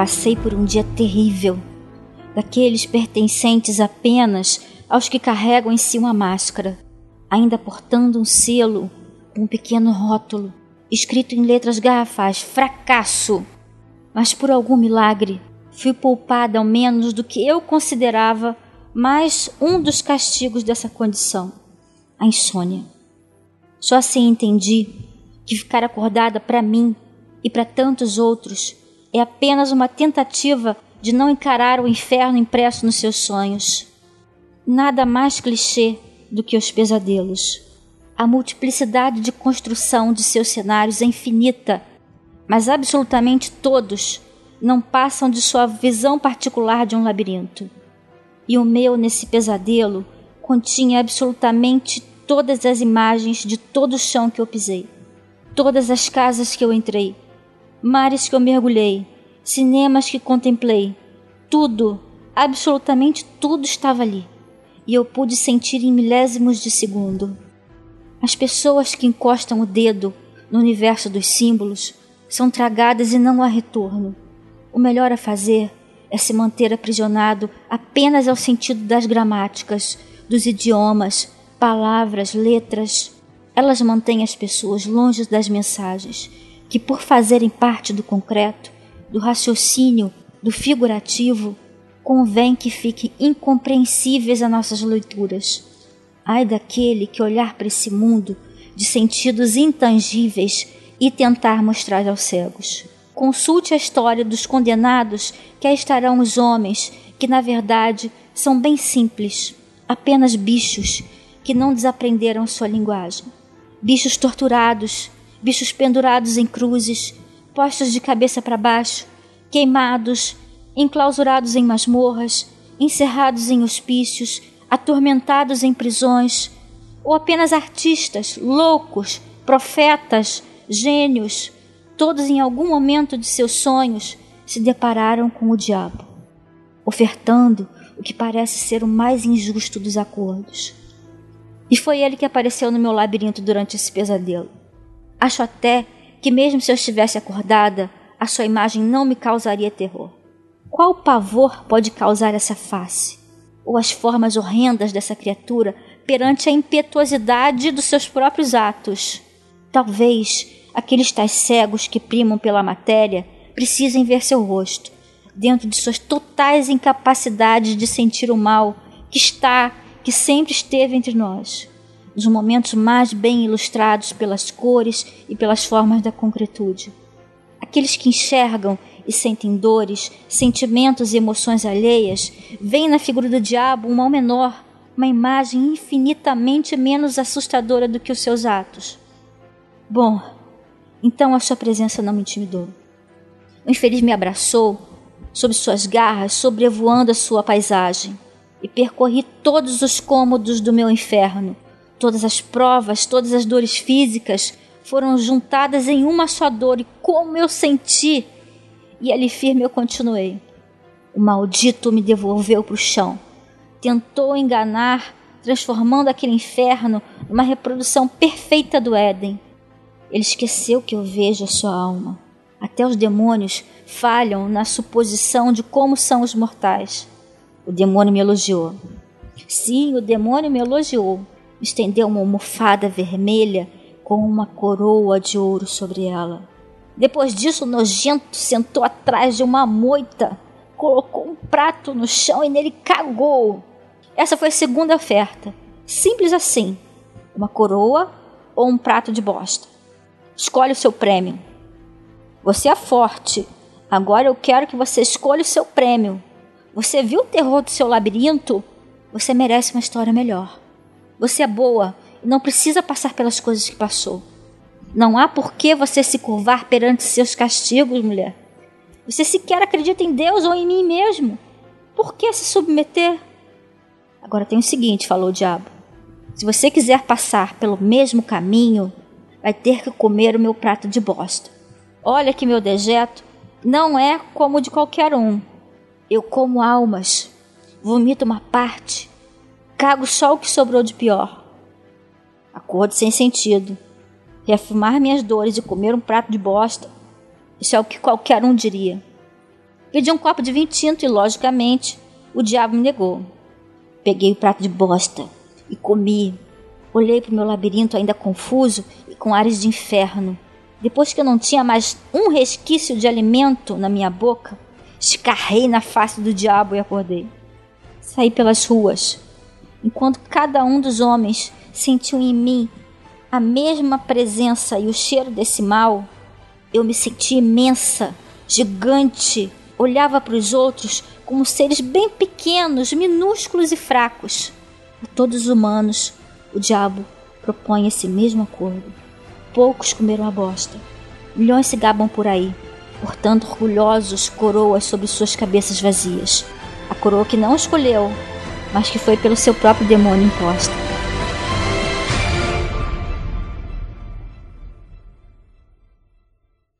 Passei por um dia terrível, daqueles pertencentes apenas aos que carregam em si uma máscara, ainda portando um selo, um pequeno rótulo, escrito em letras garrafais: fracasso. Mas por algum milagre, fui poupada ao menos do que eu considerava mais um dos castigos dessa condição: a insônia. Só assim entendi que ficar acordada para mim e para tantos outros é apenas uma tentativa de não encarar o inferno impresso nos seus sonhos. Nada mais clichê do que os pesadelos. A multiplicidade de construção de seus cenários é infinita, mas absolutamente todos não passam de sua visão particular de um labirinto. E o meu, nesse pesadelo, continha absolutamente todas as imagens de todo o chão que eu pisei, todas as casas que eu entrei, mares que eu mergulhei, cinemas que contemplei, tudo, absolutamente tudo estava ali. E eu pude sentir em milésimos de segundo. As pessoas que encostam o dedo no universo dos símbolos são tragadas e não há retorno. O melhor a fazer é se manter aprisionado apenas ao sentido das gramáticas, dos idiomas, palavras, letras. Elas mantêm as pessoas longe das mensagens, que, por fazerem parte do concreto, do raciocínio, do figurativo, convém que fiquem incompreensíveis a nossas leituras. Ai daquele que olhar para esse mundo de sentidos intangíveis e tentar mostrar aos cegos. Consulte a história dos condenados que aí estarão os homens, que na verdade são bem simples, apenas bichos que não desaprenderam sua linguagem. Bichos torturados, bichos pendurados em cruzes, postos de cabeça para baixo, queimados, enclausurados em masmorras, encerrados em hospícios, atormentados em prisões, ou apenas artistas, loucos, profetas, gênios, todos em algum momento de seus sonhos se depararam com o diabo, ofertando o que parece ser o mais injusto dos acordos. E foi ele que apareceu no meu labirinto durante esse pesadelo. Acho até que, mesmo se eu estivesse acordada, a sua imagem não me causaria terror. Qual pavor pode causar essa face? Ou as formas horrendas dessa criatura perante a impetuosidade dos seus próprios atos? Talvez aqueles tais cegos que primam pela matéria precisem ver seu rosto, dentro de suas totais incapacidades de sentir o mal que está, que sempre esteve entre nós, nos momentos mais bem ilustrados pelas cores e pelas formas da concretude. Aqueles que enxergam e sentem dores, sentimentos e emoções alheias, veem na figura do diabo um mal menor, uma imagem infinitamente menos assustadora do que os seus atos. Bom, então a sua presença não me intimidou. O infeliz me abraçou, sob suas garras, sobrevoando a sua paisagem, e percorri todos os cômodos do meu inferno. Todas as provas, todas as dores físicas, foram juntadas em uma só dor, e como eu senti! E ali firme eu continuei. O maldito me devolveu para o chão. Tentou enganar, transformando aquele inferno numa reprodução perfeita do Éden. Ele esqueceu que eu vejo a sua alma. Até os demônios falham na suposição de como são os mortais. O demônio me elogiou. Sim, o demônio me elogiou. Estendeu uma almofada vermelha com uma coroa de ouro sobre ela. Depois disso, o nojento sentou atrás de uma moita, colocou um prato no chão e nele cagou. Essa foi a segunda oferta. Simples assim: uma coroa ou um prato de bosta. Escolhe o seu prêmio. Você é forte. Agora eu quero que você escolha o seu prêmio. Você viu o terror do seu labirinto? Você merece uma história melhor. Você é boa e não precisa passar pelas coisas que passou. Não há por que você se curvar perante seus castigos, mulher. Você sequer acredita em Deus ou em mim mesmo. Por que se submeter? Agora tem o seguinte, falou o diabo. Se você quiser passar pelo mesmo caminho, vai ter que comer o meu prato de bosta. Olha que meu dejeto não é como o de qualquer um. Eu como almas, vomito uma parte, cago só o que sobrou de pior. Acordo sem sentido. Reafirmar minhas dores e comer um prato de bosta. Isso é o que qualquer um diria. Pedi um copo de vinho tinto e, logicamente, o diabo me negou. Peguei o prato de bosta e comi. Olhei para o meu labirinto ainda confuso e com ares de inferno. Depois que eu não tinha mais um resquício de alimento na minha boca, escarrei na face do diabo e acordei. Saí pelas ruas, enquanto cada um dos homens sentiu em mim a mesma presença e o cheiro desse mal. Eu me senti imensa, gigante, olhava para os outros como seres bem pequenos, minúsculos e fracos. A todos os humanos, o diabo propõe esse mesmo acordo. Poucos comeram a bosta. Milhões se gabam por aí, portando orgulhosos coroas sobre suas cabeças vazias. A coroa que não escolheu, mas que foi pelo seu próprio demônio imposta.